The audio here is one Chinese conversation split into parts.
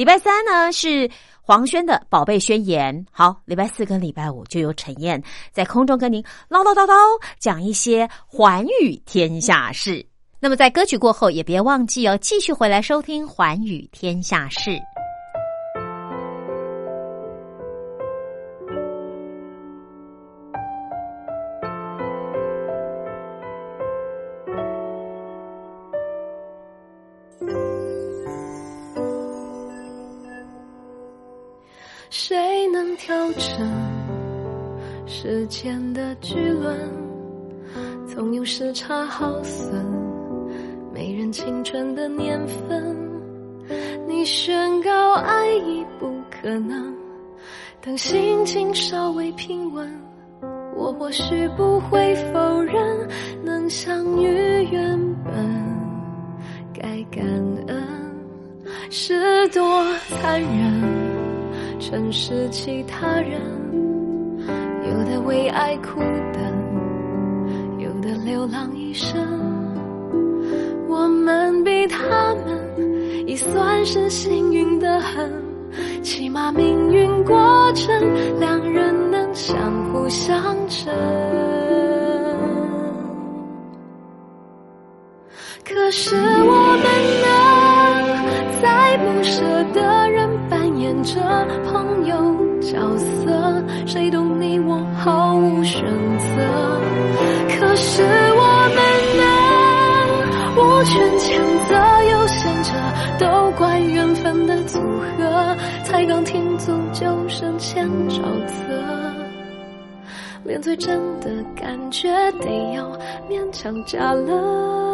礼拜三呢是。黄轩的宝贝宣言，好，礼拜四跟礼拜五就由陈燕在空中跟您唠唠叨叨讲一些寰宇天下事。那么在歌曲过后，也别忘记哦，继续回来收听寰宇天下事。谁能调整时间的巨轮？总有时差耗损，没人青春的年份。你宣告爱已不可能，等心情稍微平稳，我或许不会否认，能相遇原本该感恩，是多残忍。城市其他人，有的为爱苦等，有的流浪一生。我们比他们已算是幸运的很，起码命运过程，两人能相互相衬。可是我们能着朋友角色，谁懂你我毫无选择。可是我们呢无权谴责，又嫌着，都怪缘分的组合。才刚停足就深陷沼泽，连最真的感觉得要勉强假了。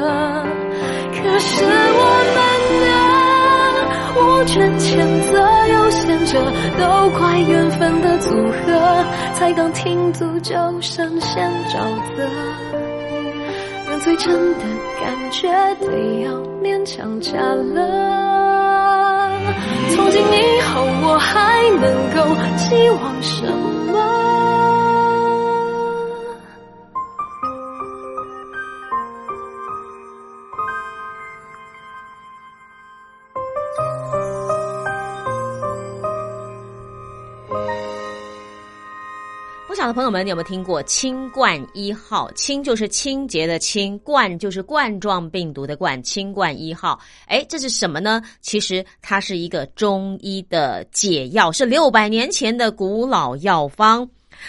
可是我们的无权谴责、有限者，都怪缘分的组合，才刚停足就深陷沼泽。人最真的感觉，得要勉强假了。从今以后，我还能够期望什么？朋友们，你有没有听过清冠一号？清就是清洁的清，冠就是冠状病毒的冠。清冠一号，哎，这是什么呢？其实它是一个中医的解药，是六百年前的古老药方。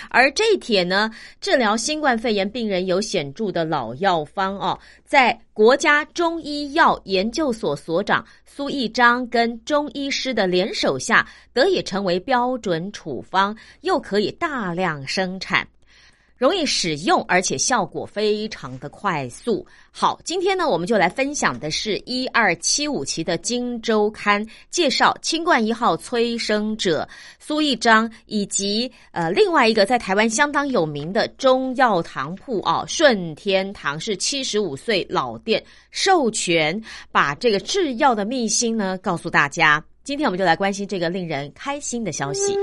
而这一帖呢，治疗新冠肺炎病人有显著的老药方哦，在国家中医药研究所所长苏义章跟中医师的联手下，得以成为标准处方，又可以大量生产。容易使用，而且效果非常的快速。好，今天呢，我们就来分享的是一二七五期的《金周刊》介绍清冠一号催生者苏一章，以及呃另外一个在台湾相当有名的中药堂铺啊，顺天堂是七十五岁老店，授权把这个制药的秘辛呢告诉大家。今天我们就来关心这个令人开心的消息。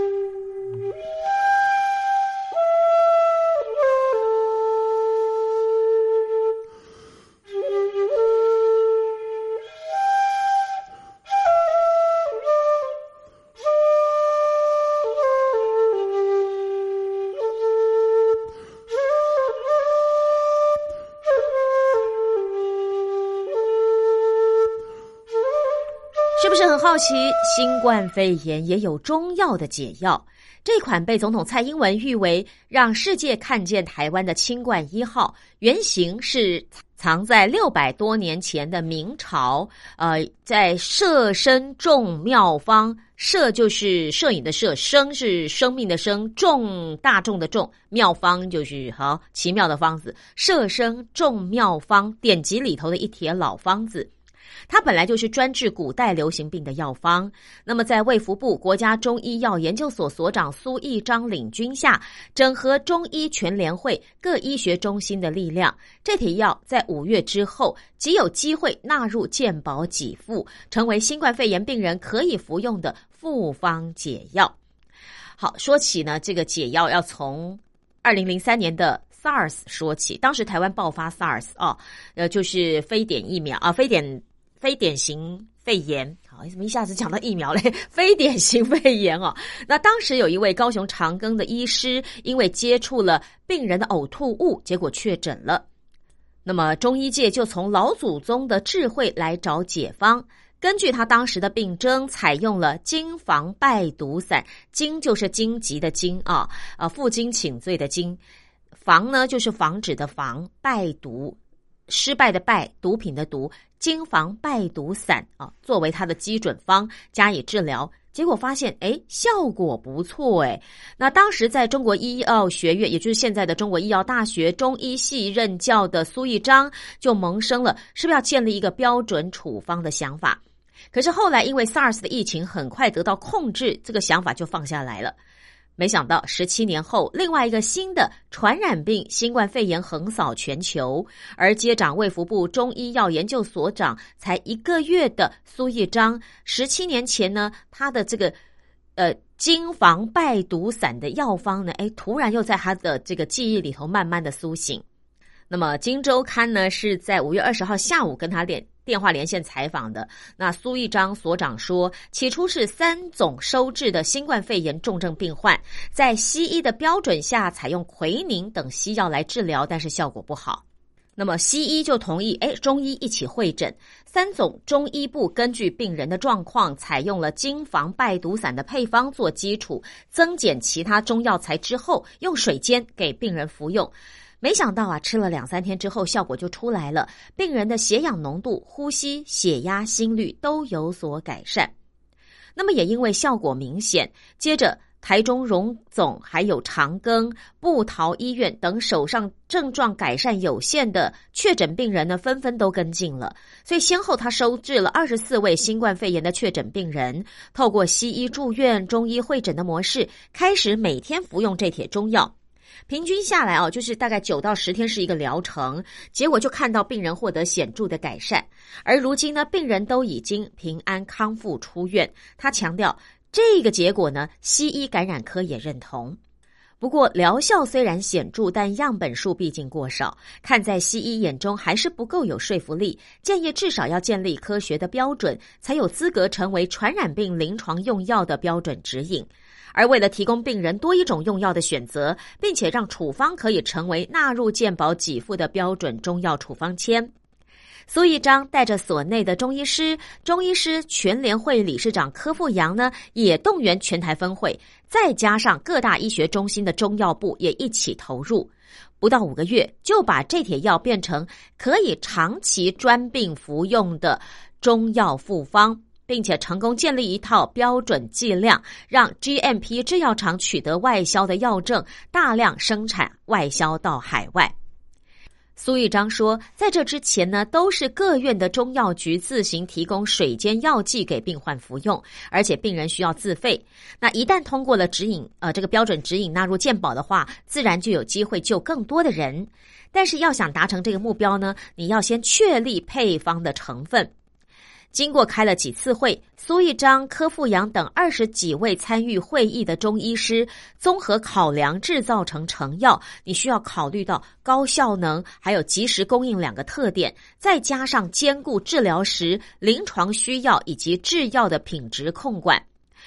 好奇？新冠肺炎也有中药的解药。这款被总统蔡英文誉为让世界看见台湾的清冠一号，原型是藏在六百多年前的明朝。呃，在摄生众妙方，摄就是摄影的摄，生是生命的生，众大众的众，妙方就是好奇妙的方子。摄生众妙方典籍里头的一帖老方子。它本来就是专治古代流行病的药方。那么，在卫福部国家中医药研究所所长苏义章领军下，整合中医全联会各医学中心的力量，这帖药在五月之后即有机会纳入健保给付，成为新冠肺炎病人可以服用的复方解药。好，说起呢，这个解药要从二零零三年的 SARS 说起，当时台湾爆发 SARS 哦，呃，就是非典疫苗啊，非典。非典型肺炎，好，怎么一下子讲到疫苗嘞？非典型肺炎哦，那当时有一位高雄长庚的医师，因为接触了病人的呕吐物，结果确诊了。那么中医界就从老祖宗的智慧来找解方，根据他当时的病症，采用了金防败毒散。金就是荆棘的荆啊，啊，负荆请罪的荆，防呢就是防止的防，败毒。失败的败，毒品的毒，金防败毒散啊，作为它的基准方加以治疗，结果发现哎，效果不错哎。那当时在中国医药学院，也就是现在的中国医药大学中医系任教的苏义章，就萌生了是不是要建立一个标准处方的想法。可是后来因为 SARS 的疫情很快得到控制，这个想法就放下来了。没想到，十七年后，另外一个新的传染病——新冠肺炎横扫全球，而接掌卫福部中医药研究所长才一个月的苏义章，十七年前呢，他的这个呃金防败毒散的药方呢，哎，突然又在他的这个记忆里头慢慢的苏醒。那么，《金周刊》呢是在五月二十号下午跟他连电话连线采访的。那苏一章所长说，起初是三总收治的新冠肺炎重症病患，在西医的标准下采用奎宁等西药来治疗，但是效果不好。那么西医就同意，哎，中医一起会诊。三总中医部根据病人的状况，采用了金防败毒散的配方做基础，增减其他中药材之后，用水煎给病人服用。没想到啊，吃了两三天之后，效果就出来了。病人的血氧浓度、呼吸、血压、心率都有所改善。那么也因为效果明显，接着台中荣总还有长庚、布桃医院等手上症状改善有限的确诊病人呢，纷纷都跟进了。所以先后他收治了二十四位新冠肺炎的确诊病人，透过西医住院、中医会诊的模式，开始每天服用这帖中药。平均下来哦，就是大概九到十天是一个疗程，结果就看到病人获得显著的改善。而如今呢，病人都已经平安康复出院。他强调，这个结果呢，西医感染科也认同。不过疗效虽然显著，但样本数毕竟过少，看在西医眼中还是不够有说服力。建议至少要建立科学的标准，才有资格成为传染病临床用药的标准指引。而为了提供病人多一种用药的选择，并且让处方可以成为纳入健保给付的标准中药处方签，苏一章带着所内的中医师、中医师全联会理事长柯富阳呢，也动员全台分会，再加上各大医学中心的中药部也一起投入，不到五个月就把这帖药变成可以长期专病服用的中药复方。并且成功建立一套标准剂量，让 GMP 制药厂取得外销的药证，大量生产外销到海外。苏玉章说，在这之前呢，都是各院的中药局自行提供水煎药剂给病患服用，而且病人需要自费。那一旦通过了指引，呃，这个标准指引纳入健保的话，自然就有机会救更多的人。但是要想达成这个目标呢，你要先确立配方的成分。经过开了几次会，苏一章、柯富阳等二十几位参与会议的中医师综合考量制造成成药，你需要考虑到高效能还有及时供应两个特点，再加上兼顾治疗时临床需要以及制药的品质控管。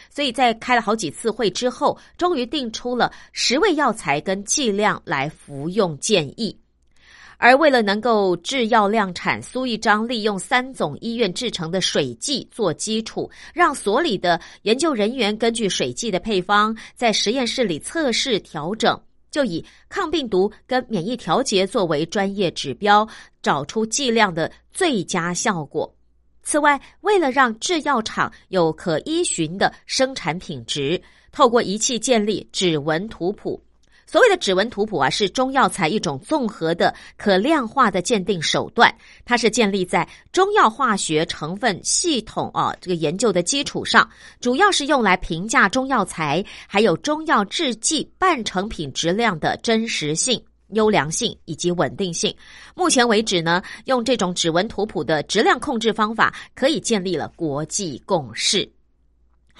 所以在开了好几次会之后，终于定出了十味药材跟剂量来服用建议。而为了能够制药量产，苏一章利用三总医院制成的水剂做基础，让所里的研究人员根据水剂的配方，在实验室里测试调整，就以抗病毒跟免疫调节作为专业指标，找出剂量的最佳效果。此外，为了让制药厂有可依循的生产品质，透过仪器建立指纹图谱。所谓的指纹图谱啊，是中药材一种综合的可量化的鉴定手段，它是建立在中药化学成分系统啊这个研究的基础上，主要是用来评价中药材还有中药制剂半成品质量的真实性、优良性以及稳定性。目前为止呢，用这种指纹图谱的质量控制方法，可以建立了国际共识。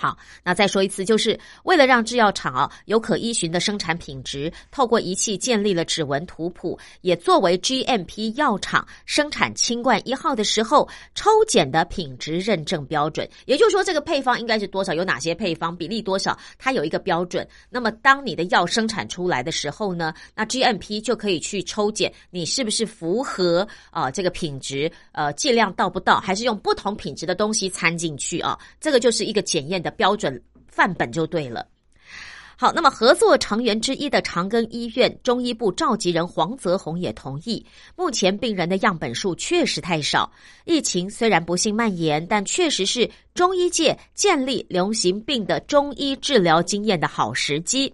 好，那再说一次，就是为了让制药厂啊有可依循的生产品质，透过仪器建立了指纹图谱，也作为 GMP 药厂生产清冠一号的时候抽检的品质认证标准。也就是说，这个配方应该是多少，有哪些配方比例多少，它有一个标准。那么，当你的药生产出来的时候呢，那 GMP 就可以去抽检你是不是符合啊这个品质，呃剂量到不到，还是用不同品质的东西掺进去啊？这个就是一个检验的。标准范本就对了。好，那么合作成员之一的长庚医院中医部召集人黄泽宏也同意，目前病人的样本数确实太少。疫情虽然不幸蔓延，但确实是中医界建立流行病的中医治疗经验的好时机。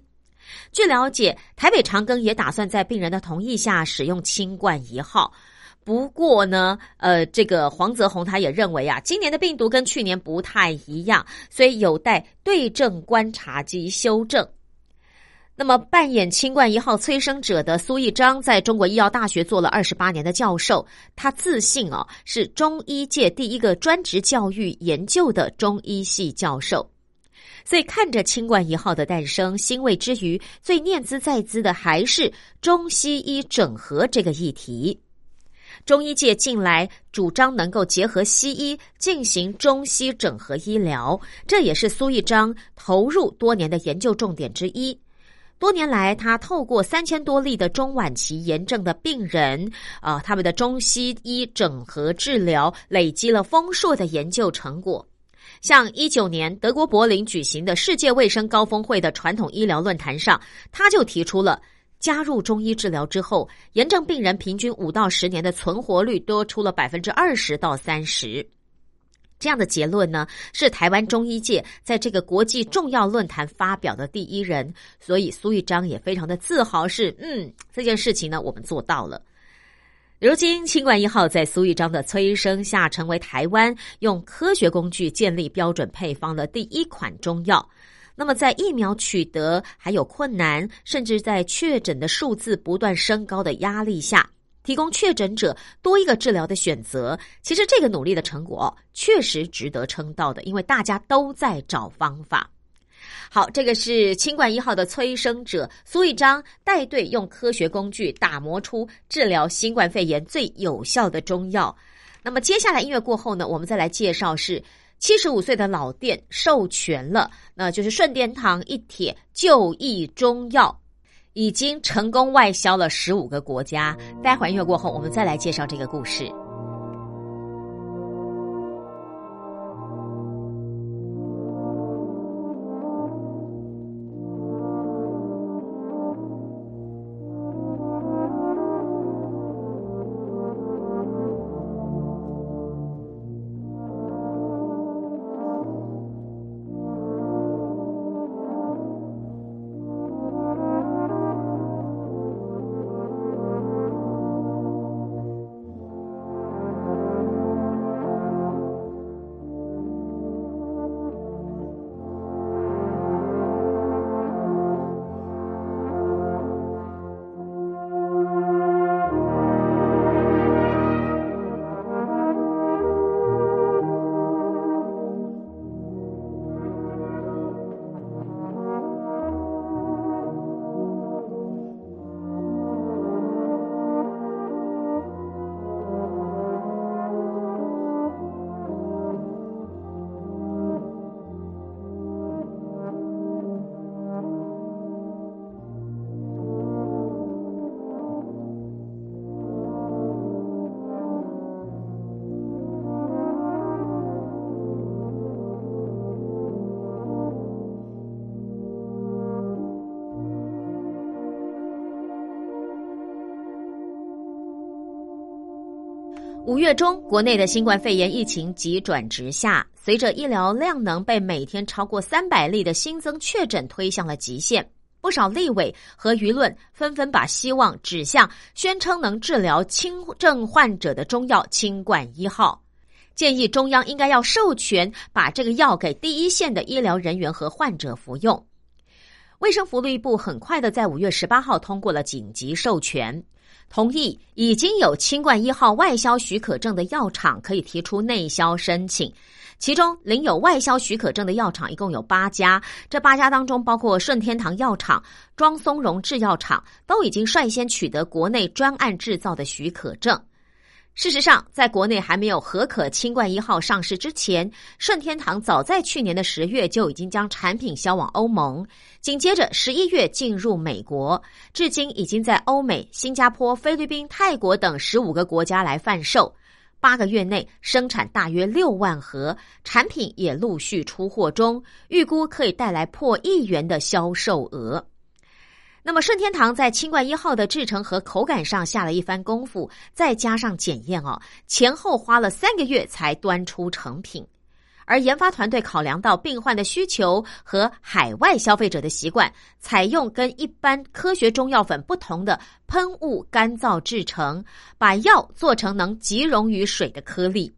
据了解，台北长庚也打算在病人的同意下使用清冠一号。不过呢，呃，这个黄泽宏他也认为啊，今年的病毒跟去年不太一样，所以有待对症观察及修正。那么，扮演清冠一号催生者的苏一章，在中国医药大学做了二十八年的教授，他自信哦，是中医界第一个专职教育研究的中医系教授。所以，看着清冠一号的诞生，欣慰之余，最念兹在兹的还是中西医整合这个议题。中医界近来主张能够结合西医进行中西整合医疗，这也是苏一章投入多年的研究重点之一。多年来，他透过三千多例的中晚期炎症的病人，啊，他们的中西医整合治疗，累积了丰硕的研究成果。像一九年德国柏林举行的世界卫生高峰会的传统医疗论坛上，他就提出了。加入中医治疗之后，炎症病人平均五到十年的存活率多出了百分之二十到三十。这样的结论呢，是台湾中医界在这个国际重要论坛发表的第一人，所以苏玉章也非常的自豪，是嗯，这件事情呢，我们做到了。如今，清冠一号在苏玉章的催生下，成为台湾用科学工具建立标准配方的第一款中药。那么，在疫苗取得还有困难，甚至在确诊的数字不断升高的压力下，提供确诊者多一个治疗的选择，其实这个努力的成果确实值得称道的，因为大家都在找方法。好，这个是清冠一号的催生者苏一章带队用科学工具打磨出治疗新冠肺炎最有效的中药。那么，接下来音乐过后呢，我们再来介绍是。七十五岁的老店授权了，那就是顺天堂一帖就义中药，已经成功外销了十五个国家。待会儿音乐过后，我们再来介绍这个故事。五月中，国内的新冠肺炎疫情急转直下，随着医疗量能被每天超过三百例的新增确诊推向了极限，不少立委和舆论纷纷把希望指向宣称能治疗轻症患者的中药清冠一号，建议中央应该要授权把这个药给第一线的医疗人员和患者服用。卫生福利部很快的在五月十八号通过了紧急授权。同意已经有清冠一号外销许可证的药厂可以提出内销申请，其中领有外销许可证的药厂一共有八家，这八家当中包括顺天堂药厂、庄松荣制药厂，都已经率先取得国内专案制造的许可证。事实上，在国内还没有合可清冠一号上市之前，顺天堂早在去年的十月就已经将产品销往欧盟，紧接着十一月进入美国，至今已经在欧美、新加坡、菲律宾、泰国等十五个国家来贩售。八个月内生产大约六万盒，产品也陆续出货中，预估可以带来破亿元的销售额。那么顺天堂在清冠一号的制成和口感上下了一番功夫，再加上检验哦，前后花了三个月才端出成品。而研发团队考量到病患的需求和海外消费者的习惯，采用跟一般科学中药粉不同的喷雾干燥制成，把药做成能即溶于水的颗粒。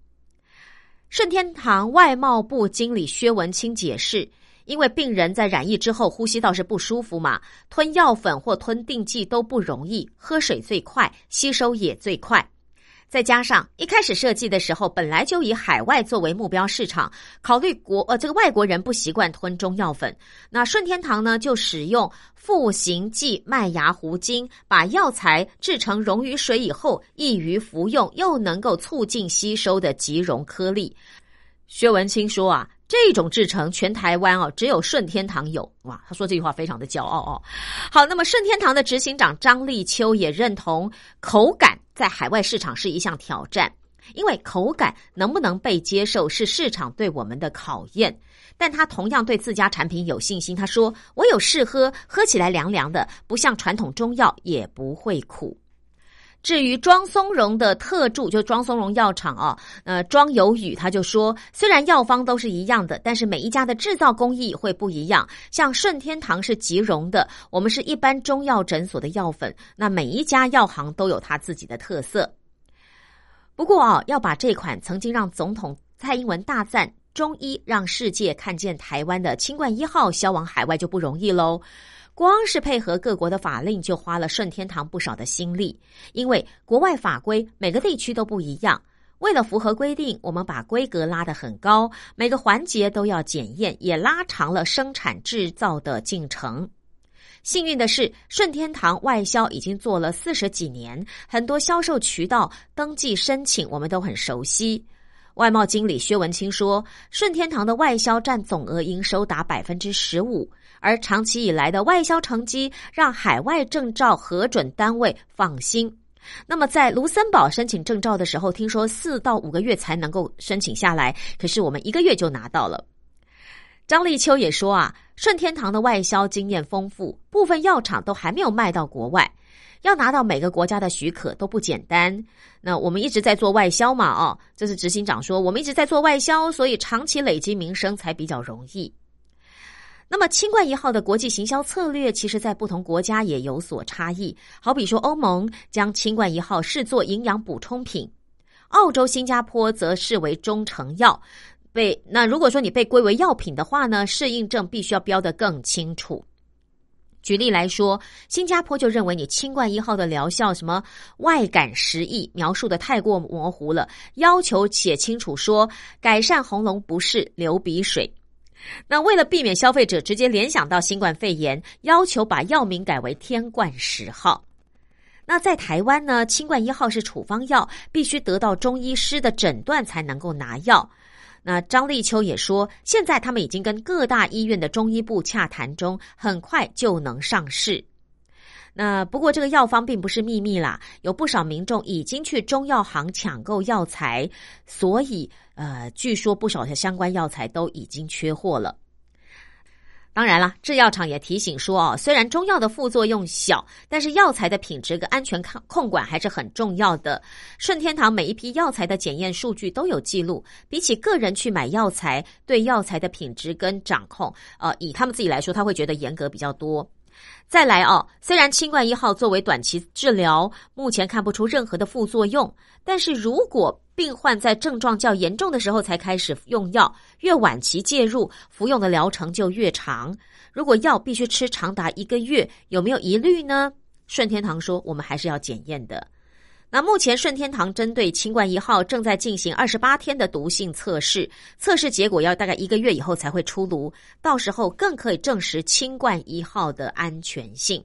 顺天堂外贸部经理薛文清解释。因为病人在染疫之后呼吸道是不舒服嘛，吞药粉或吞定剂都不容易，喝水最快，吸收也最快。再加上一开始设计的时候，本来就以海外作为目标市场，考虑国呃这个外国人不习惯吞中药粉，那顺天堂呢就使用复形剂麦芽糊精，把药材制成溶于水以后易于服用，又能够促进吸收的即溶颗粒。薛文清说啊。这种制成全台湾哦，只有顺天堂有哇！他说这句话非常的骄傲哦。好，那么顺天堂的执行长张立秋也认同，口感在海外市场是一项挑战，因为口感能不能被接受是市场对我们的考验。但他同样对自家产品有信心，他说：“我有试喝，喝起来凉凉的，不像传统中药，也不会苦。”至于庄松荣的特助，就庄松荣药厂啊，呃，庄有宇他就说，虽然药方都是一样的，但是每一家的制造工艺会不一样。像顺天堂是即溶的，我们是一般中药诊所的药粉，那每一家药行都有它自己的特色。不过啊，要把这款曾经让总统蔡英文大赞中医，让世界看见台湾的清冠一号销往海外就不容易喽。光是配合各国的法令，就花了顺天堂不少的心力。因为国外法规每个地区都不一样，为了符合规定，我们把规格拉得很高，每个环节都要检验，也拉长了生产制造的进程。幸运的是，顺天堂外销已经做了四十几年，很多销售渠道登记申请我们都很熟悉。外贸经理薛文清说，顺天堂的外销占总额营收达百分之十五。而长期以来的外销成绩，让海外证照核准单位放心。那么，在卢森堡申请证照的时候，听说四到五个月才能够申请下来，可是我们一个月就拿到了。张立秋也说啊，顺天堂的外销经验丰富，部分药厂都还没有卖到国外，要拿到每个国家的许可都不简单。那我们一直在做外销嘛，哦，这是执行长说，我们一直在做外销，所以长期累积名声才比较容易。那么，清冠一号的国际行销策略，其实在不同国家也有所差异。好比说，欧盟将清冠一号视作营养补充品，澳洲、新加坡则视为中成药。被那如果说你被归为药品的话呢，适应症必须要标得更清楚。举例来说，新加坡就认为你清冠一号的疗效什么外感时益描述的太过模糊了，要求写清楚说改善喉咙不适、流鼻水。那为了避免消费者直接联想到新冠肺炎，要求把药名改为天冠十号。那在台湾呢，清冠一号是处方药，必须得到中医师的诊断才能够拿药。那张立秋也说，现在他们已经跟各大医院的中医部洽谈中，很快就能上市。那不过这个药方并不是秘密啦，有不少民众已经去中药行抢购药材，所以呃，据说不少的相关药材都已经缺货了。当然啦，制药厂也提醒说哦，虽然中药的副作用小，但是药材的品质跟安全控控管还是很重要的。顺天堂每一批药材的检验数据都有记录，比起个人去买药材，对药材的品质跟掌控，呃，以他们自己来说，他会觉得严格比较多。再来哦，虽然清冠一号作为短期治疗，目前看不出任何的副作用，但是如果病患在症状较严重的时候才开始用药，越晚期介入，服用的疗程就越长。如果药必须吃长达一个月，有没有疑虑呢？顺天堂说，我们还是要检验的。那目前顺天堂针对清冠一号正在进行二十八天的毒性测试，测试结果要大概一个月以后才会出炉，到时候更可以证实清冠一号的安全性。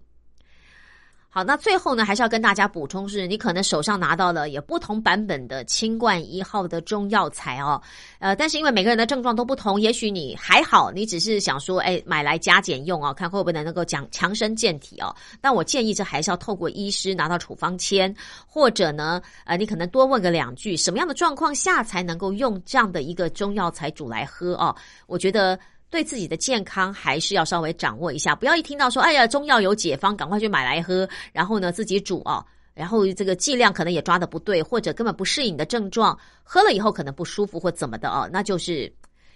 好，那最后呢，还是要跟大家补充，是你可能手上拿到了有不同版本的清冠一号的中药材哦，呃，但是因为每个人的症状都不同，也许你还好，你只是想说，哎，买来加减用哦，看会不会能够强强身健体哦。但我建议这还是要透过医师拿到处方签，或者呢，呃，你可能多问个两句，什么样的状况下才能够用这样的一个中药材煮来喝哦？我觉得。对自己的健康还是要稍微掌握一下，不要一听到说“哎呀，中药有解方，赶快去买来喝”，然后呢自己煮哦，然后这个剂量可能也抓的不对，或者根本不适应的症状，喝了以后可能不舒服或怎么的哦，那就是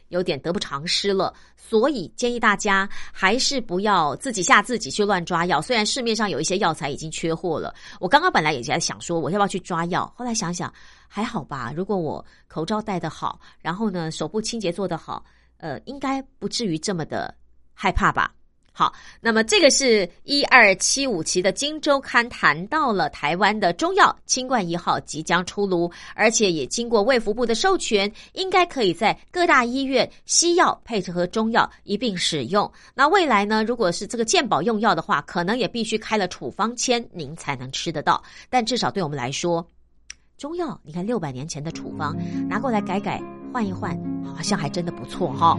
有点得不偿失了。所以建议大家还是不要自己吓自己去乱抓药。虽然市面上有一些药材已经缺货了，我刚刚本来也在想说我要不要去抓药，后来想想还好吧。如果我口罩戴的好，然后呢手部清洁做得好。呃，应该不至于这么的害怕吧？好，那么这个是一二七五期的《金周刊》谈到了台湾的中药清冠一号即将出炉，而且也经过卫福部的授权，应该可以在各大医院西药配合中药一并使用。那未来呢，如果是这个健保用药的话，可能也必须开了处方签，您才能吃得到。但至少对我们来说，中药，你看六百年前的处方拿过来改改。换一换，好像还真的不错哈。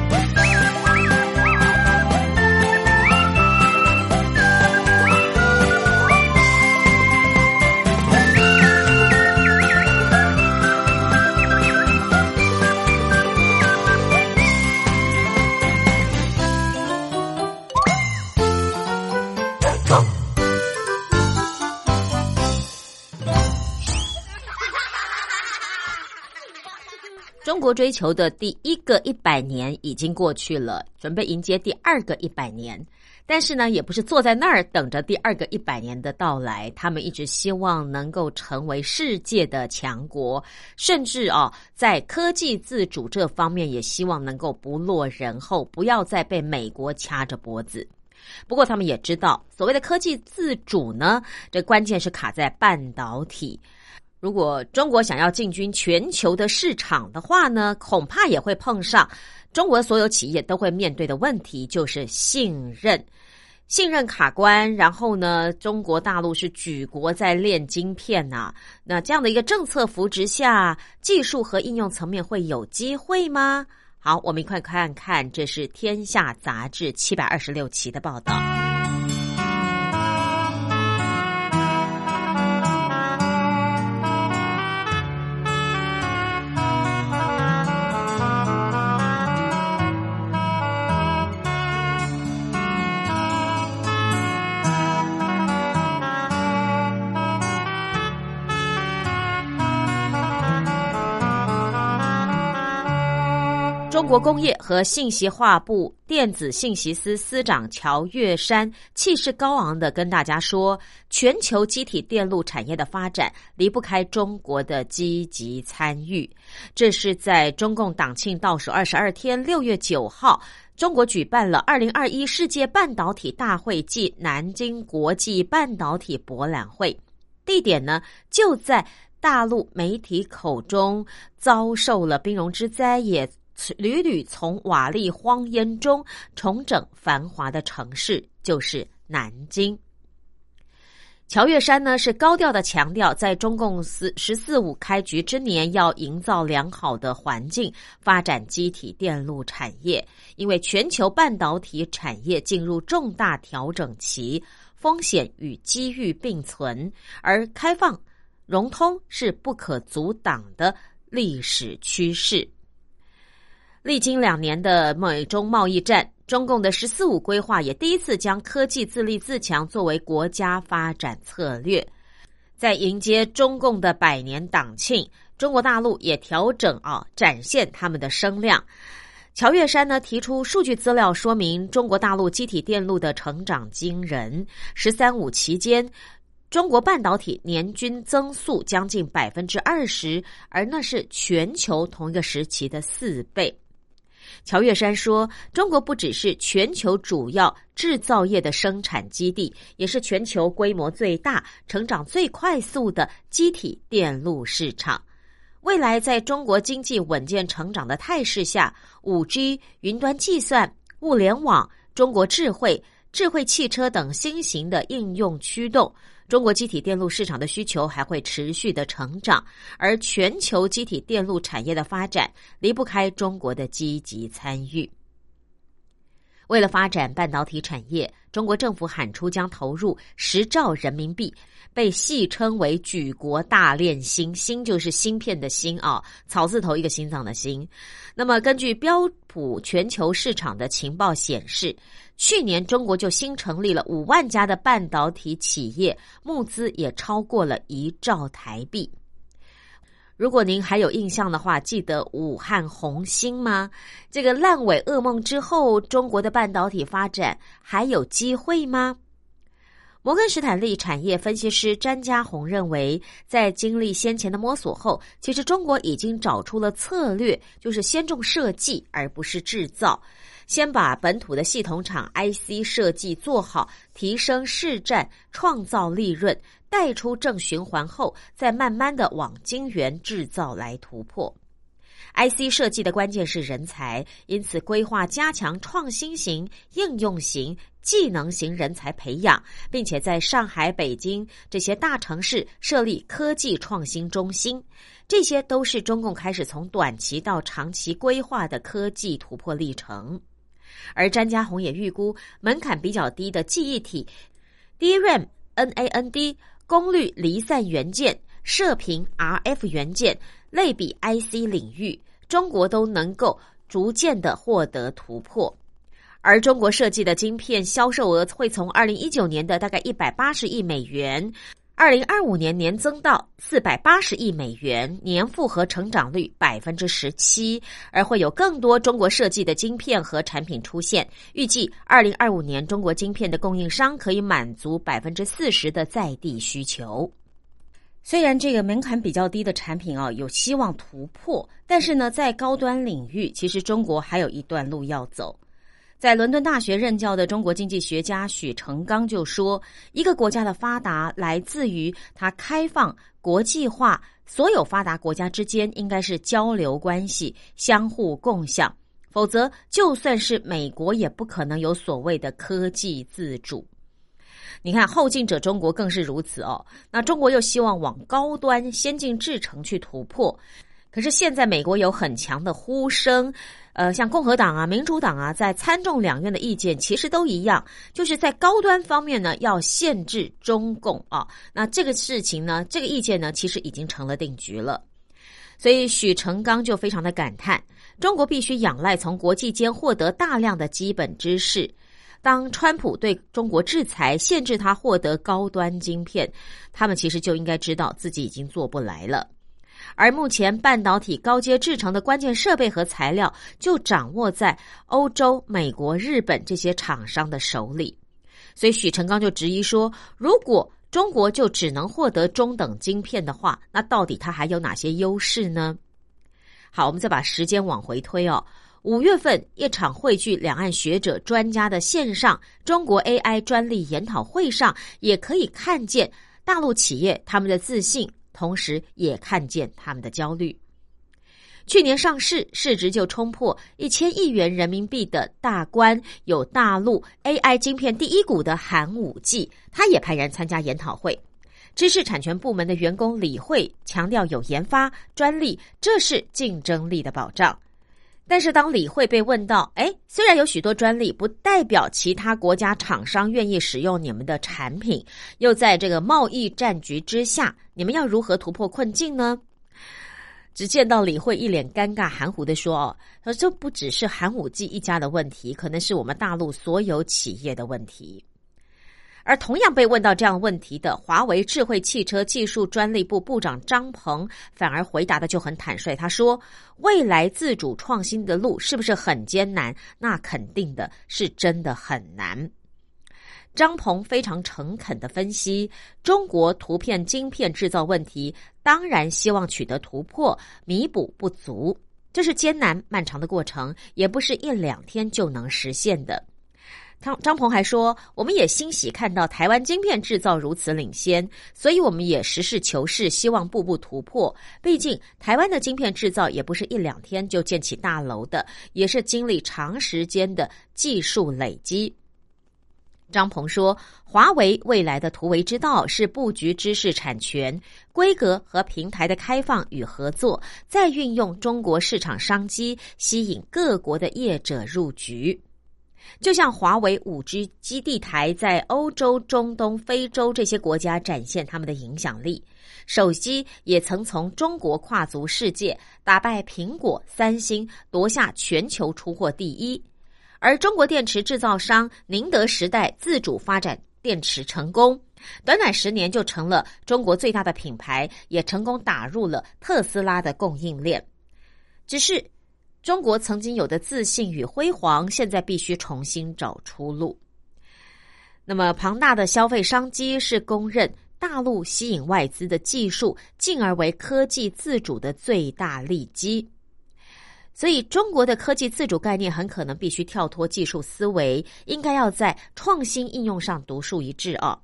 国追求的第一个一百年已经过去了，准备迎接第二个一百年。但是呢，也不是坐在那儿等着第二个一百年的到来，他们一直希望能够成为世界的强国，甚至啊，在科技自主这方面也希望能够不落人后，不要再被美国掐着脖子。不过，他们也知道，所谓的科技自主呢，这关键是卡在半导体。如果中国想要进军全球的市场的话呢，恐怕也会碰上中国所有企业都会面对的问题，就是信任。信任卡关，然后呢，中国大陆是举国在炼晶片呐，那这样的一个政策扶植下，技术和应用层面会有机会吗？好，我们一块看看，这是《天下》杂志七百二十六期的报道。国工业和信息化部电子信息司司长乔月山气势高昂的跟大家说：“全球机体电路产业的发展离不开中国的积极参与。”这是在中共党庆倒数二十二天，六月九号，中国举办了二零二一世界半导体大会暨南京国际半导体博览会，地点呢就在大陆媒体口中遭受了兵戎之灾，也。屡屡从瓦砾荒烟中重整繁华的城市，就是南京。乔月山呢是高调的强调，在中共十十四五开局之年，要营造良好的环境，发展机体电路产业。因为全球半导体产业进入重大调整期，风险与机遇并存，而开放融通是不可阻挡的历史趋势。历经两年的美中贸易战，中共的“十四五”规划也第一次将科技自立自强作为国家发展策略。在迎接中共的百年党庆，中国大陆也调整啊，展现他们的声量。乔月山呢提出数据资料说明，中国大陆机体电路的成长惊人。“十三五”期间，中国半导体年均增速将近百分之二十，而那是全球同一个时期的四倍。乔月山说：“中国不只是全球主要制造业的生产基地，也是全球规模最大、成长最快速的机体电路市场。未来在中国经济稳健成长的态势下，五 G、云端计算、物联网、中国智慧、智慧汽车等新型的应用驱动。”中国机体电路市场的需求还会持续的成长，而全球机体电路产业的发展离不开中国的积极参与。为了发展半导体产业，中国政府喊出将投入十兆人民币，被戏称为“举国大炼芯”，芯就是芯片的芯啊，草字头一个心脏的心。那么，根据标普全球市场的情报显示。去年，中国就新成立了五万家的半导体企业，募资也超过了一兆台币。如果您还有印象的话，记得武汉红星吗？这个烂尾噩梦之后，中国的半导体发展还有机会吗？摩根士坦利产业分析师詹家宏认为，在经历先前的摸索后，其实中国已经找出了策略，就是先重设计而不是制造。先把本土的系统厂 IC 设计做好，提升市占，创造利润，带出正循环后，再慢慢的往晶圆制造来突破。IC 设计的关键是人才，因此规划加强创新型、应用型、技能型人才培养，并且在上海、北京这些大城市设立科技创新中心。这些都是中共开始从短期到长期规划的科技突破历程。而詹家宏也预估，门槛比较低的记忆体 DRAM、NAND、功率离散元件、射频 RF 元件。类比 IC 领域，中国都能够逐渐的获得突破，而中国设计的晶片销售额会从二零一九年的大概一百八十亿美元，二零二五年年增到四百八十亿美元，年复合成长率百分之十七，而会有更多中国设计的晶片和产品出现。预计二零二五年，中国晶片的供应商可以满足百分之四十的在地需求。虽然这个门槛比较低的产品啊有希望突破，但是呢，在高端领域，其实中国还有一段路要走。在伦敦大学任教的中国经济学家许成刚就说：“一个国家的发达来自于它开放、国际化，所有发达国家之间应该是交流关系、相互共享，否则就算是美国也不可能有所谓的科技自主。”你看，后进者中国更是如此哦。那中国又希望往高端、先进制程去突破，可是现在美国有很强的呼声，呃，像共和党啊、民主党啊，在参众两院的意见其实都一样，就是在高端方面呢要限制中共啊。那这个事情呢，这个意见呢，其实已经成了定局了。所以许成刚就非常的感叹，中国必须仰赖从国际间获得大量的基本知识。当川普对中国制裁，限制他获得高端晶片，他们其实就应该知道自己已经做不来了。而目前半导体高阶制成的关键设备和材料，就掌握在欧洲、美国、日本这些厂商的手里。所以许成刚就质疑说：如果中国就只能获得中等晶片的话，那到底它还有哪些优势呢？好，我们再把时间往回推哦。五月份，一场汇聚两岸学者专家的线上中国 AI 专利研讨会上，也可以看见大陆企业他们的自信，同时也看见他们的焦虑。去年上市市值就冲破一千亿元人民币的大关，有大陆 AI 晶片第一股的寒武纪，他也派人参加研讨会。知识产权部门的员工李慧强调，有研发专利，这是竞争力的保障。但是，当李慧被问到：“哎，虽然有许多专利，不代表其他国家厂商愿意使用你们的产品，又在这个贸易战局之下，你们要如何突破困境呢？”只见到李慧一脸尴尬、含糊的说：“哦，说这不只是寒武纪一家的问题，可能是我们大陆所有企业的问题。”而同样被问到这样问题的华为智慧汽车技术专利部部长张鹏，反而回答的就很坦率。他说：“未来自主创新的路是不是很艰难？那肯定的是真的很难。”张鹏非常诚恳的分析：中国图片晶片制造问题，当然希望取得突破，弥补不足，这是艰难漫长的过程，也不是一两天就能实现的。张张鹏还说：“我们也欣喜看到台湾晶片制造如此领先，所以我们也实事求是，希望步步突破。毕竟台湾的晶片制造也不是一两天就建起大楼的，也是经历长时间的技术累积。”张鹏说：“华为未来的突围之道是布局知识产权、规格和平台的开放与合作，再运用中国市场商机，吸引各国的业者入局。”就像华为五 G 基地台在欧洲、中东、非洲这些国家展现他们的影响力，手机也曾从中国跨足世界，打败苹果、三星，夺下全球出货第一。而中国电池制造商宁德时代自主发展电池成功，短短十年就成了中国最大的品牌，也成功打入了特斯拉的供应链。只是。中国曾经有的自信与辉煌，现在必须重新找出路。那么庞大的消费商机是公认大陆吸引外资的技术，进而为科技自主的最大利基。所以，中国的科技自主概念很可能必须跳脱技术思维，应该要在创新应用上独树一帜啊。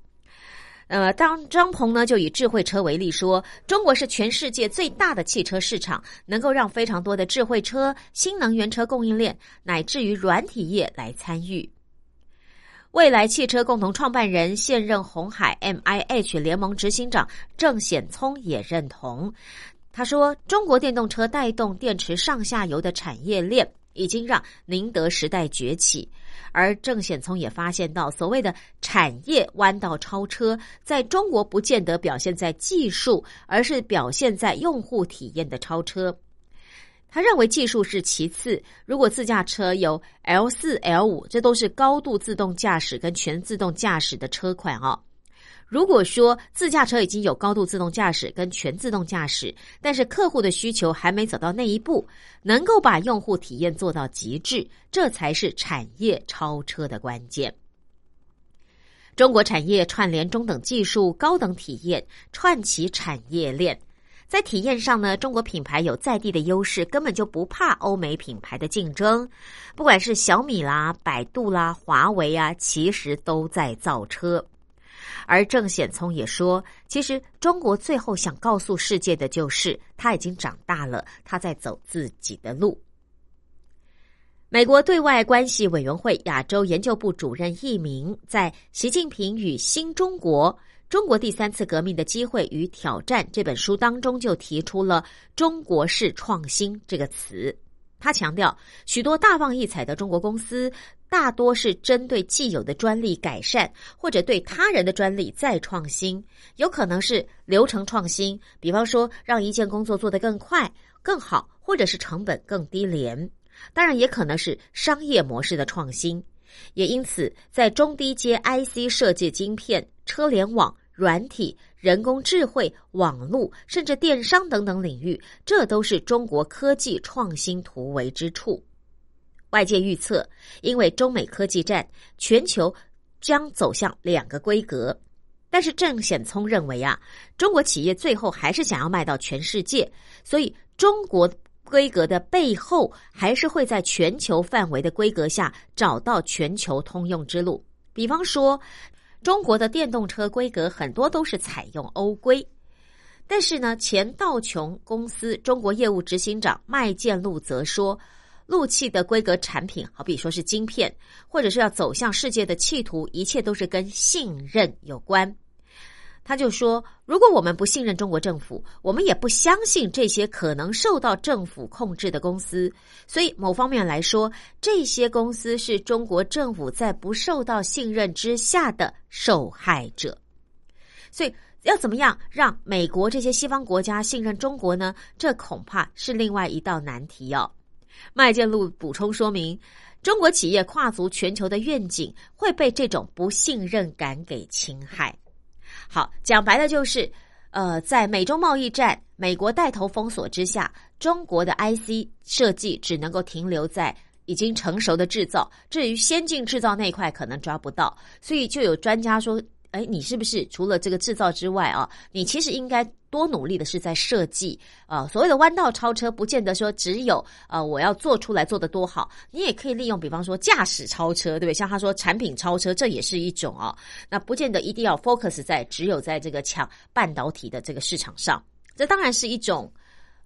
呃，当张鹏呢就以智慧车为例说，中国是全世界最大的汽车市场，能够让非常多的智慧车、新能源车供应链乃至于软体业来参与。未来汽车共同创办人、现任红海 M I H 联盟执行长郑显聪也认同，他说：“中国电动车带动电池上下游的产业链，已经让宁德时代崛起。”而郑显聪也发现到，所谓的产业弯道超车，在中国不见得表现在技术，而是表现在用户体验的超车。他认为技术是其次，如果自驾车有 L 四、L 五，这都是高度自动驾驶跟全自动驾驶的车款啊。如果说自驾车已经有高度自动驾驶跟全自动驾驶，但是客户的需求还没走到那一步，能够把用户体验做到极致，这才是产业超车的关键。中国产业串联中等技术、高等体验，串起产业链。在体验上呢，中国品牌有在地的优势，根本就不怕欧美品牌的竞争。不管是小米啦、百度啦、华为啊，其实都在造车。而郑显聪也说，其实中国最后想告诉世界的就是，他已经长大了，他在走自己的路。美国对外关系委员会亚洲研究部主任易明在《习近平与新中国：中国第三次革命的机会与挑战》这本书当中，就提出了“中国式创新”这个词。他强调，许多大放异彩的中国公司。大多是针对既有的专利改善，或者对他人的专利再创新，有可能是流程创新，比方说让一件工作做得更快、更好，或者是成本更低廉。当然，也可能是商业模式的创新。也因此，在中低阶 IC 设计晶片、车联网、软体、人工智慧、网络，甚至电商等等领域，这都是中国科技创新突围之处。外界预测，因为中美科技战，全球将走向两个规格。但是郑显聪认为啊，中国企业最后还是想要卖到全世界，所以中国规格的背后，还是会在全球范围的规格下找到全球通用之路。比方说，中国的电动车规格很多都是采用欧规，但是呢，前道琼公司中国业务执行长麦建禄则说。陆汽的规格产品，好比说是晶片，或者是要走向世界的企图，一切都是跟信任有关。他就说，如果我们不信任中国政府，我们也不相信这些可能受到政府控制的公司。所以，某方面来说，这些公司是中国政府在不受到信任之下的受害者。所以，要怎么样让美国这些西方国家信任中国呢？这恐怕是另外一道难题哦。麦建禄补充说明，中国企业跨足全球的愿景会被这种不信任感给侵害。好，讲白了就是，呃，在美中贸易战、美国带头封锁之下，中国的 IC 设计只能够停留在已经成熟的制造，至于先进制造那一块可能抓不到，所以就有专家说。哎，你是不是除了这个制造之外啊？你其实应该多努力的是在设计呃。所谓的弯道超车，不见得说只有呃我要做出来做的多好，你也可以利用，比方说驾驶超车，对不对？像他说产品超车，这也是一种啊。那不见得一定要 focus 在只有在这个抢半导体的这个市场上，这当然是一种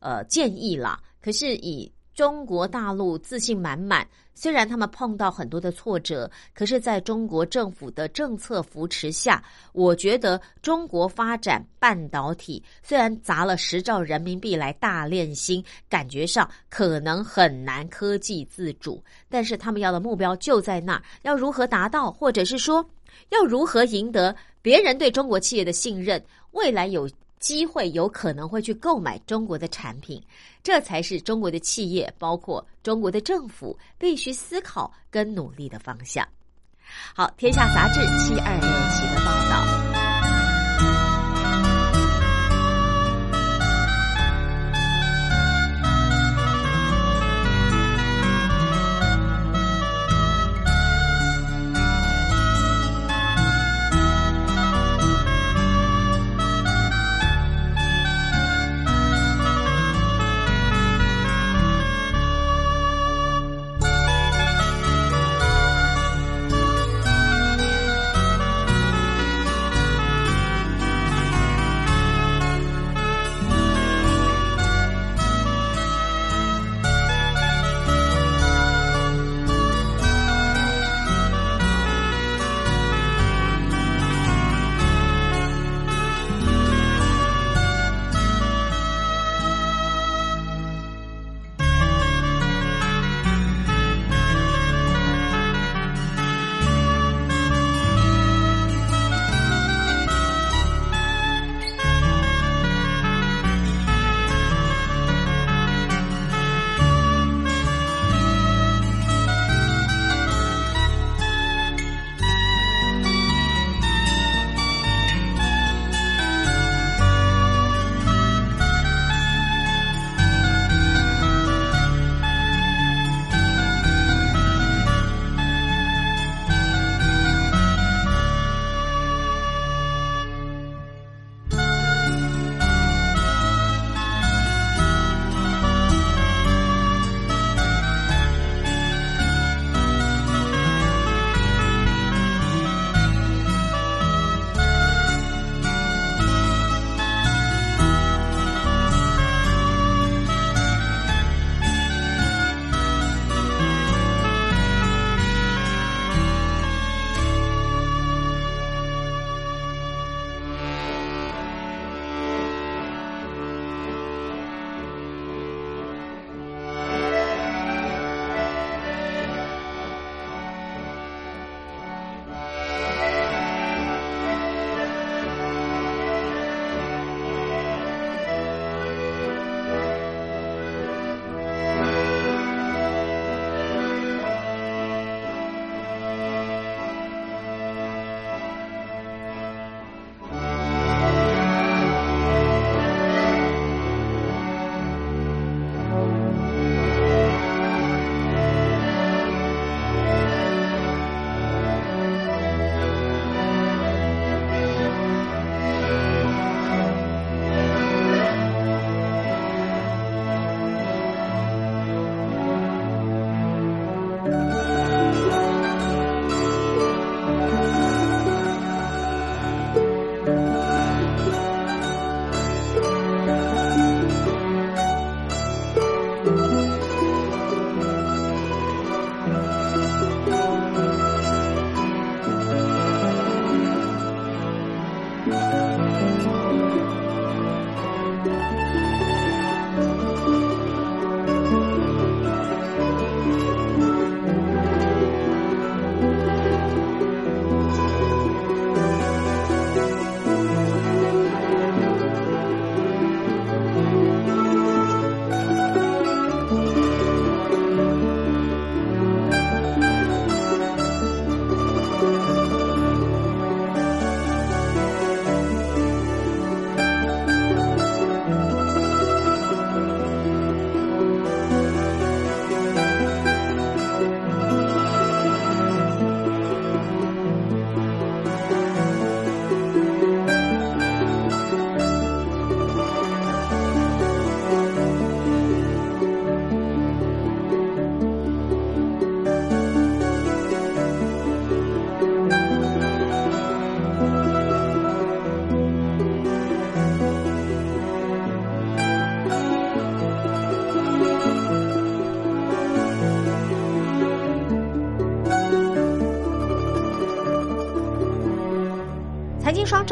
呃建议啦。可是以中国大陆自信满满，虽然他们碰到很多的挫折，可是在中国政府的政策扶持下，我觉得中国发展半导体虽然砸了十兆人民币来大练心，感觉上可能很难科技自主，但是他们要的目标就在那儿，要如何达到，或者是说要如何赢得别人对中国企业的信任，未来有。机会有可能会去购买中国的产品，这才是中国的企业，包括中国的政府必须思考跟努力的方向。好，《天下杂志》七二六期的报道。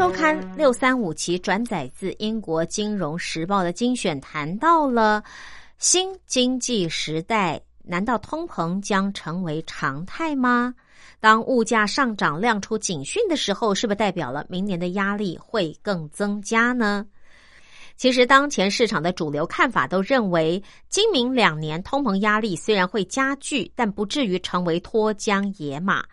周刊六三五期转载自英国金融时报的精选，谈到了新经济时代，难道通膨将成为常态吗？当物价上涨亮出警讯的时候，是不是代表了明年的压力会更增加呢？其实，当前市场的主流看法都认为，今明两年通膨压力虽然会加剧，但不至于成为脱缰野马。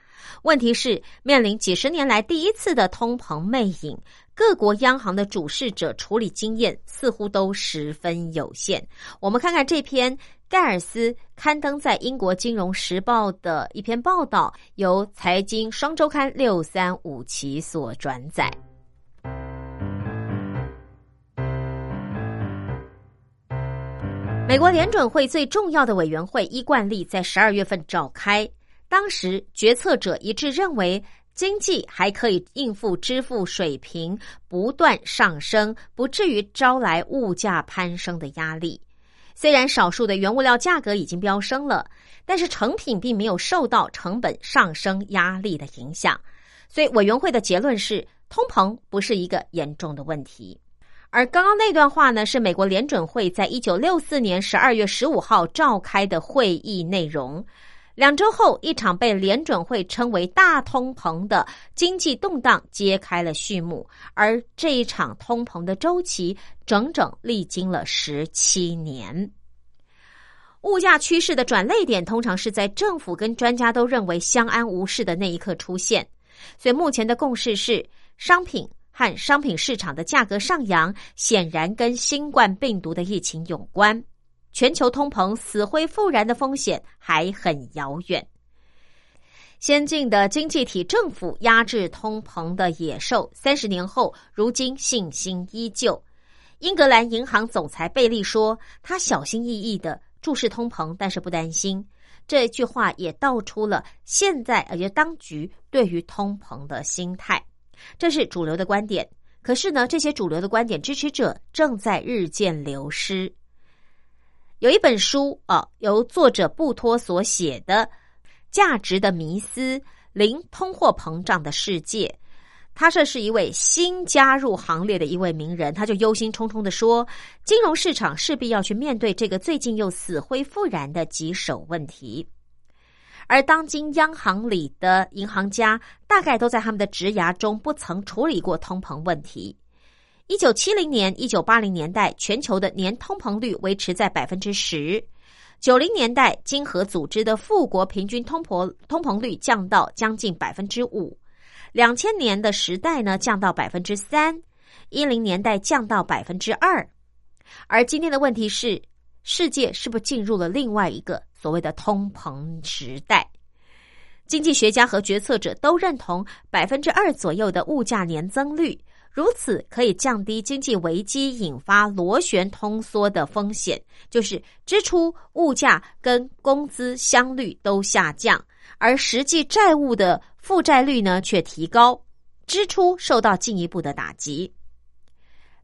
问题是，面临几十年来第一次的通膨魅影，各国央行的主事者处理经验似乎都十分有限。我们看看这篇盖尔斯刊登在英国金融时报的一篇报道，由财经双周刊六三五期所转载。美国联准会最重要的委员会依惯例在十二月份召开。当时决策者一致认为，经济还可以应付支付水平不断上升，不至于招来物价攀升的压力。虽然少数的原物料价格已经飙升了，但是成品并没有受到成本上升压力的影响。所以委员会的结论是，通膨不是一个严重的问题。而刚刚那段话呢，是美国联准会在一九六四年十二月十五号召开的会议内容。两周后，一场被联准会称为“大通膨”的经济动荡揭开了序幕，而这一场通膨的周期整整历经了十七年。物价趋势的转类点通常是在政府跟专家都认为相安无事的那一刻出现，所以目前的共识是，商品和商品市场的价格上扬显然跟新冠病毒的疫情有关。全球通膨死灰复燃的风险还很遥远。先进的经济体政府压制通膨的野兽，三十年后如今信心依旧。英格兰银行总裁贝利说：“他小心翼翼的注视通膨，但是不担心。”这句话也道出了现在而且当局对于通膨的心态。这是主流的观点。可是呢，这些主流的观点支持者正在日渐流失。有一本书啊，由作者布托所写的《价值的迷思：零通货膨胀的世界》。他这是一位新加入行列的一位名人，他就忧心忡忡的说：“金融市场势必要去面对这个最近又死灰复燃的棘手问题。”而当今央行里的银行家，大概都在他们的职涯中不曾处理过通膨问题。一九七零年、一九八零年代，全球的年通膨率维持在百分之十；九零年代，经合组织的富国平均通膨通膨率降到将近百分之五；两千年的时代呢，降到百分之三；一零年代降到百分之二。而今天的问题是，世界是不是进入了另外一个所谓的通膨时代？经济学家和决策者都认同百分之二左右的物价年增率。如此可以降低经济危机引发螺旋通缩的风险，就是支出、物价跟工资相率都下降，而实际债务的负债率呢却提高，支出受到进一步的打击。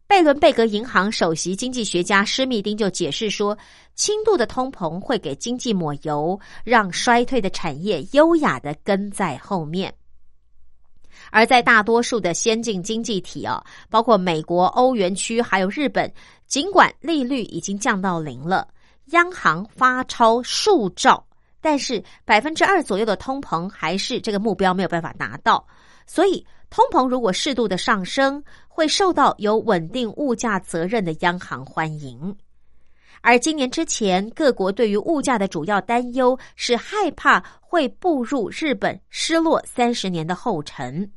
贝伦贝格银行首席经济学家施密丁就解释说，轻度的通膨会给经济抹油，让衰退的产业优雅的跟在后面。而在大多数的先进经济体哦，包括美国、欧元区还有日本，尽管利率已经降到零了，央行发钞数兆，但是百分之二左右的通膨还是这个目标没有办法达到。所以，通膨如果适度的上升，会受到有稳定物价责任的央行欢迎。而今年之前，各国对于物价的主要担忧是害怕会步入日本失落三十年的后尘。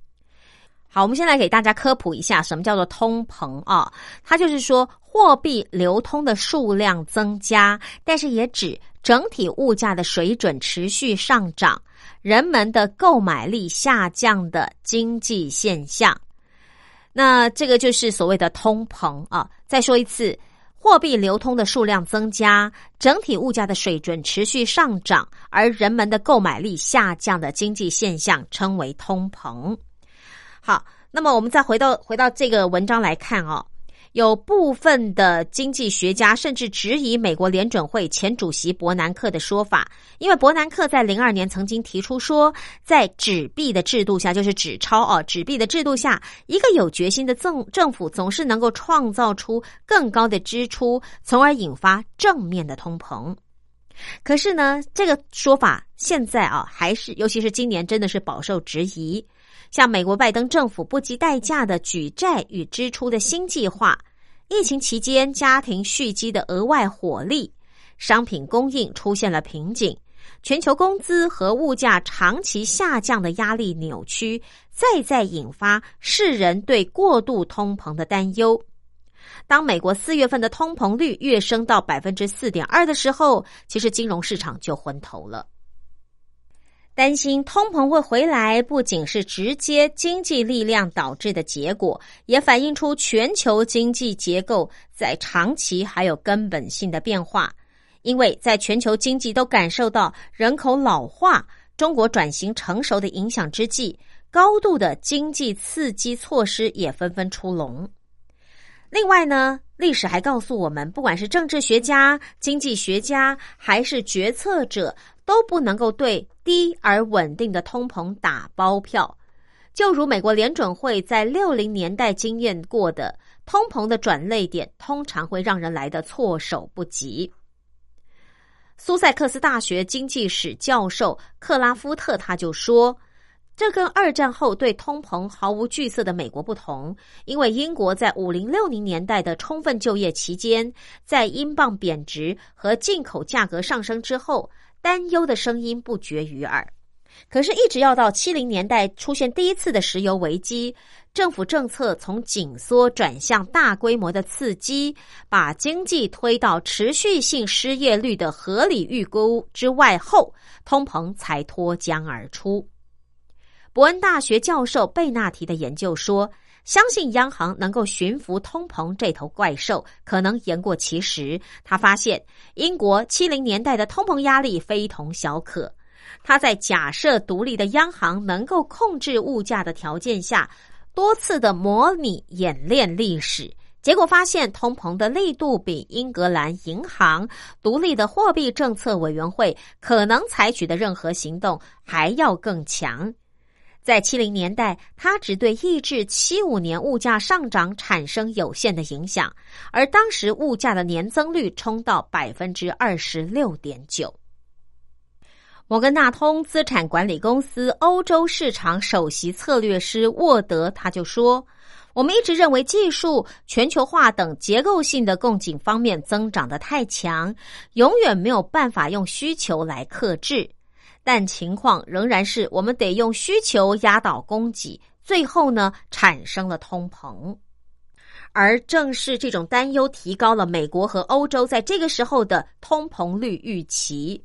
好，我们先来给大家科普一下，什么叫做通膨啊？它就是说货币流通的数量增加，但是也指整体物价的水准持续上涨，人们的购买力下降的经济现象。那这个就是所谓的通膨啊。再说一次，货币流通的数量增加，整体物价的水准持续上涨，而人们的购买力下降的经济现象称为通膨。好，那么我们再回到回到这个文章来看哦，有部分的经济学家甚至质疑美国联准会前主席伯南克的说法，因为伯南克在零二年曾经提出说，在纸币的制度下，就是纸钞哦，纸币的制度下，一个有决心的政政府总是能够创造出更高的支出，从而引发正面的通膨。可是呢，这个说法现在啊，还是尤其是今年，真的是饱受质疑。像美国拜登政府不计代价的举债与支出的新计划，疫情期间家庭蓄积的额外火力，商品供应出现了瓶颈，全球工资和物价长期下降的压力扭曲，再再引发世人对过度通膨的担忧。当美国四月份的通膨率跃升到百分之四点二的时候，其实金融市场就昏头了。担心通膨会回来，不仅是直接经济力量导致的结果，也反映出全球经济结构在长期还有根本性的变化。因为在全球经济都感受到人口老化、中国转型成熟的影响之际，高度的经济刺激措施也纷纷出笼。另外呢，历史还告诉我们，不管是政治学家、经济学家，还是决策者。都不能够对低而稳定的通膨打包票，就如美国联准会在六零年代经验过的，通膨的转泪点通常会让人来的措手不及。苏塞克斯大学经济史教授克拉夫特他就说：“这跟二战后对通膨毫无惧色的美国不同，因为英国在五零六零年代的充分就业期间，在英镑贬值和进口价格上升之后。”担忧的声音不绝于耳，可是，一直要到七零年代出现第一次的石油危机，政府政策从紧缩转向大规模的刺激，把经济推到持续性失业率的合理预估之外后，通膨才脱缰而出。伯恩大学教授贝纳提的研究说。相信央行能够驯服通膨这头怪兽，可能言过其实。他发现英国七零年代的通膨压力非同小可。他在假设独立的央行能够控制物价的条件下，多次的模拟演练历史，结果发现通膨的力度比英格兰银行独立的货币政策委员会可能采取的任何行动还要更强。在七零年代，它只对抑制七五年物价上涨产生有限的影响，而当时物价的年增率冲到百分之二十六点九。摩根大通资产管理公司欧洲市场首席策略师沃德他就说：“我们一直认为技术、全球化等结构性的供给方面增长的太强，永远没有办法用需求来克制。”但情况仍然是，我们得用需求压倒供给，最后呢产生了通膨。而正是这种担忧，提高了美国和欧洲在这个时候的通膨率预期。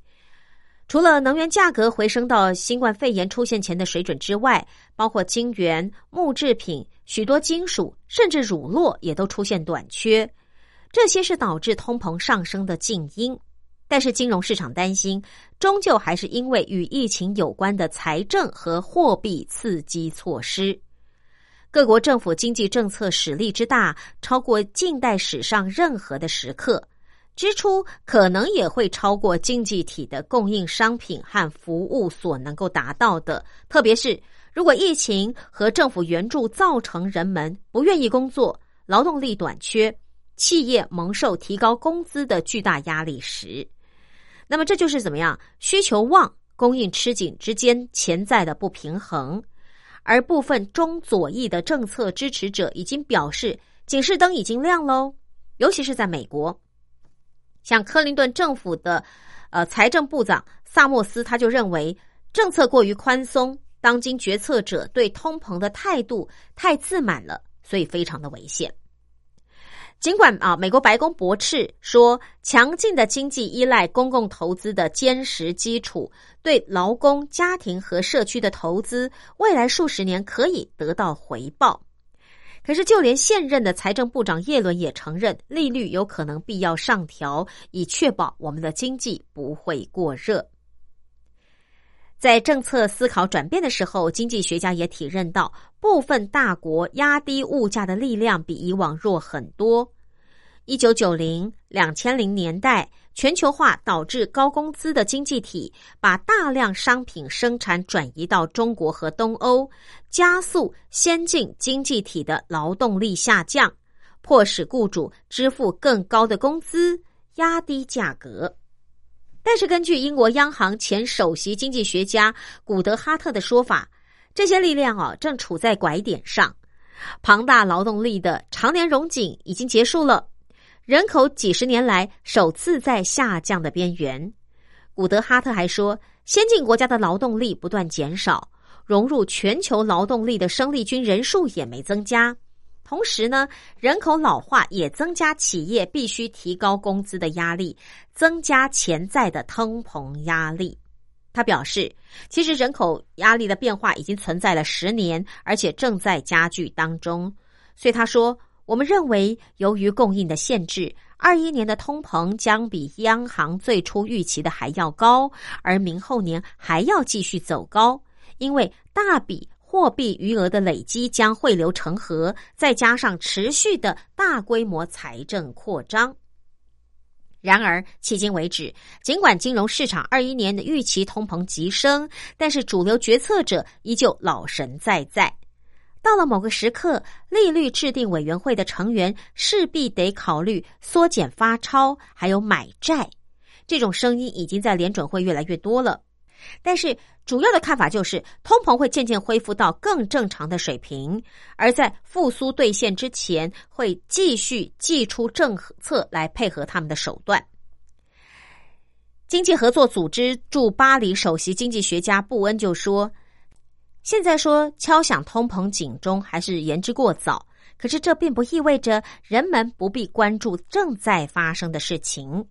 除了能源价格回升到新冠肺炎出现前的水准之外，包括晶圆、木制品、许多金属，甚至乳酪也都出现短缺，这些是导致通膨上升的静因。但是金融市场担心，终究还是因为与疫情有关的财政和货币刺激措施。各国政府经济政策使力之大，超过近代史上任何的时刻，支出可能也会超过经济体的供应商品和服务所能够达到的。特别是如果疫情和政府援助造成人们不愿意工作、劳动力短缺、企业蒙受提高工资的巨大压力时，那么这就是怎么样？需求旺、供应吃紧之间潜在的不平衡。而部分中左翼的政策支持者已经表示，警示灯已经亮喽。尤其是在美国，像克林顿政府的呃财政部长萨默斯，他就认为政策过于宽松。当今决策者对通膨的态度太自满了，所以非常的危险。尽管啊，美国白宫驳斥说，强劲的经济依赖公共投资的坚实基础，对劳工、家庭和社区的投资，未来数十年可以得到回报。可是，就连现任的财政部长耶伦也承认，利率有可能必要上调，以确保我们的经济不会过热。在政策思考转变的时候，经济学家也体认到，部分大国压低物价的力量比以往弱很多。一九九零、两千零年代，全球化导致高工资的经济体把大量商品生产转移到中国和东欧，加速先进经济体的劳动力下降，迫使雇主支付更高的工资，压低价格。但是，根据英国央行前首席经济学家古德哈特的说法，这些力量啊正处在拐点上，庞大劳动力的常年融景已经结束了，人口几十年来首次在下降的边缘。古德哈特还说，先进国家的劳动力不断减少，融入全球劳动力的生力军人数也没增加。同时呢，人口老化也增加企业必须提高工资的压力，增加潜在的通膨压力。他表示，其实人口压力的变化已经存在了十年，而且正在加剧当中。所以他说，我们认为，由于供应的限制，二一年的通膨将比央行最初预期的还要高，而明后年还要继续走高，因为大笔。货币余额的累积将汇流成河，再加上持续的大规模财政扩张。然而，迄今为止，尽管金融市场二一年的预期通膨急升，但是主流决策者依旧老神在在。到了某个时刻，利率制定委员会的成员势必得考虑缩减发钞，还有买债。这种声音已经在联准会越来越多了。但是，主要的看法就是，通膨会渐渐恢复到更正常的水平，而在复苏兑现之前，会继续祭出政策来配合他们的手段。经济合作组织驻巴黎首席经济学家布恩就说：“现在说敲响通膨警钟还是言之过早，可是这并不意味着人们不必关注正在发生的事情。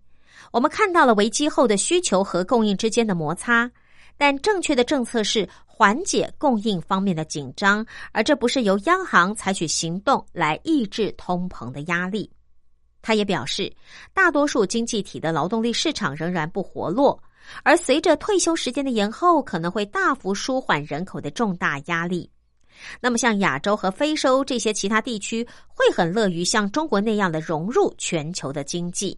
我们看到了危机后的需求和供应之间的摩擦。”但正确的政策是缓解供应方面的紧张，而这不是由央行采取行动来抑制通膨的压力。他也表示，大多数经济体的劳动力市场仍然不活络，而随着退休时间的延后，可能会大幅舒缓人口的重大压力。那么，像亚洲和非洲这些其他地区，会很乐于像中国那样的融入全球的经济。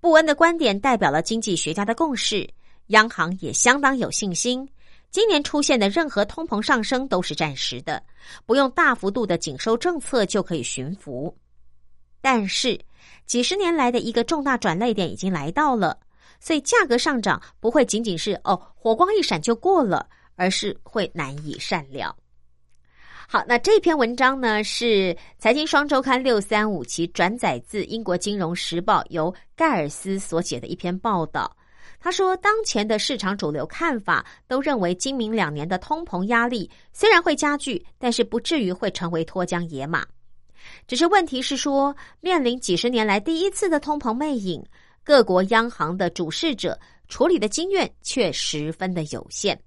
布恩的观点代表了经济学家的共识。央行也相当有信心，今年出现的任何通膨上升都是暂时的，不用大幅度的紧收政策就可以驯服。但是，几十年来的一个重大转捩点已经来到了，所以价格上涨不会仅仅是哦火光一闪就过了，而是会难以善了。好，那这篇文章呢是财经双周刊六三五期转载自英国金融时报由盖尔斯所写的一篇报道。他说：“当前的市场主流看法都认为，今明两年的通膨压力虽然会加剧，但是不至于会成为脱缰野马。只是问题是说，面临几十年来第一次的通膨魅影，各国央行的主事者处理的经验却十分的有限。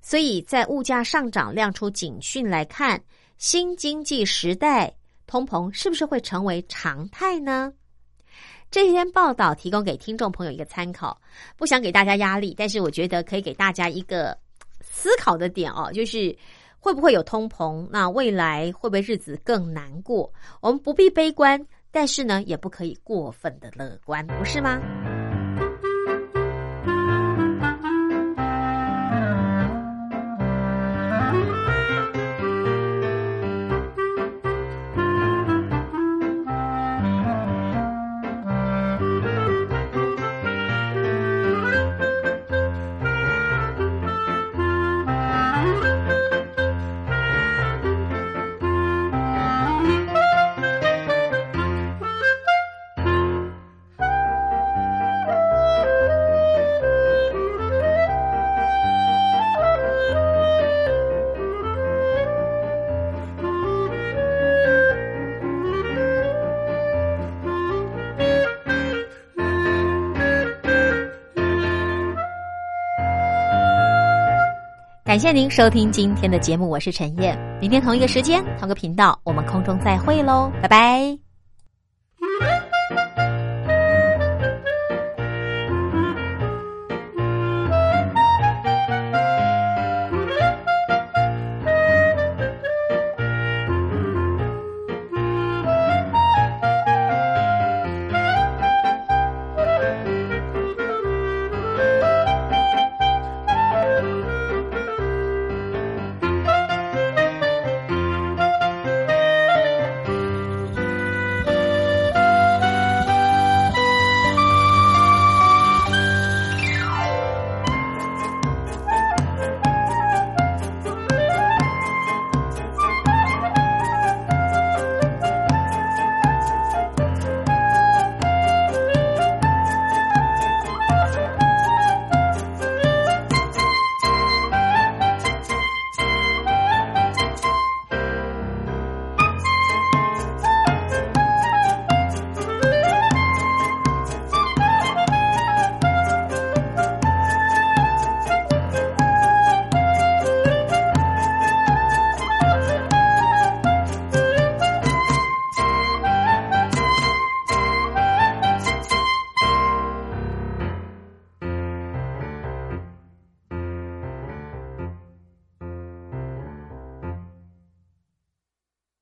所以在物价上涨亮出警讯来看，新经济时代通膨是不是会成为常态呢？”这篇报道提供给听众朋友一个参考，不想给大家压力，但是我觉得可以给大家一个思考的点哦，就是会不会有通膨？那未来会不会日子更难过？我们不必悲观，但是呢，也不可以过分的乐观，不是吗？感谢您收听今天的节目，我是陈燕。明天同一个时间，同个频道，我们空中再会喽，拜拜。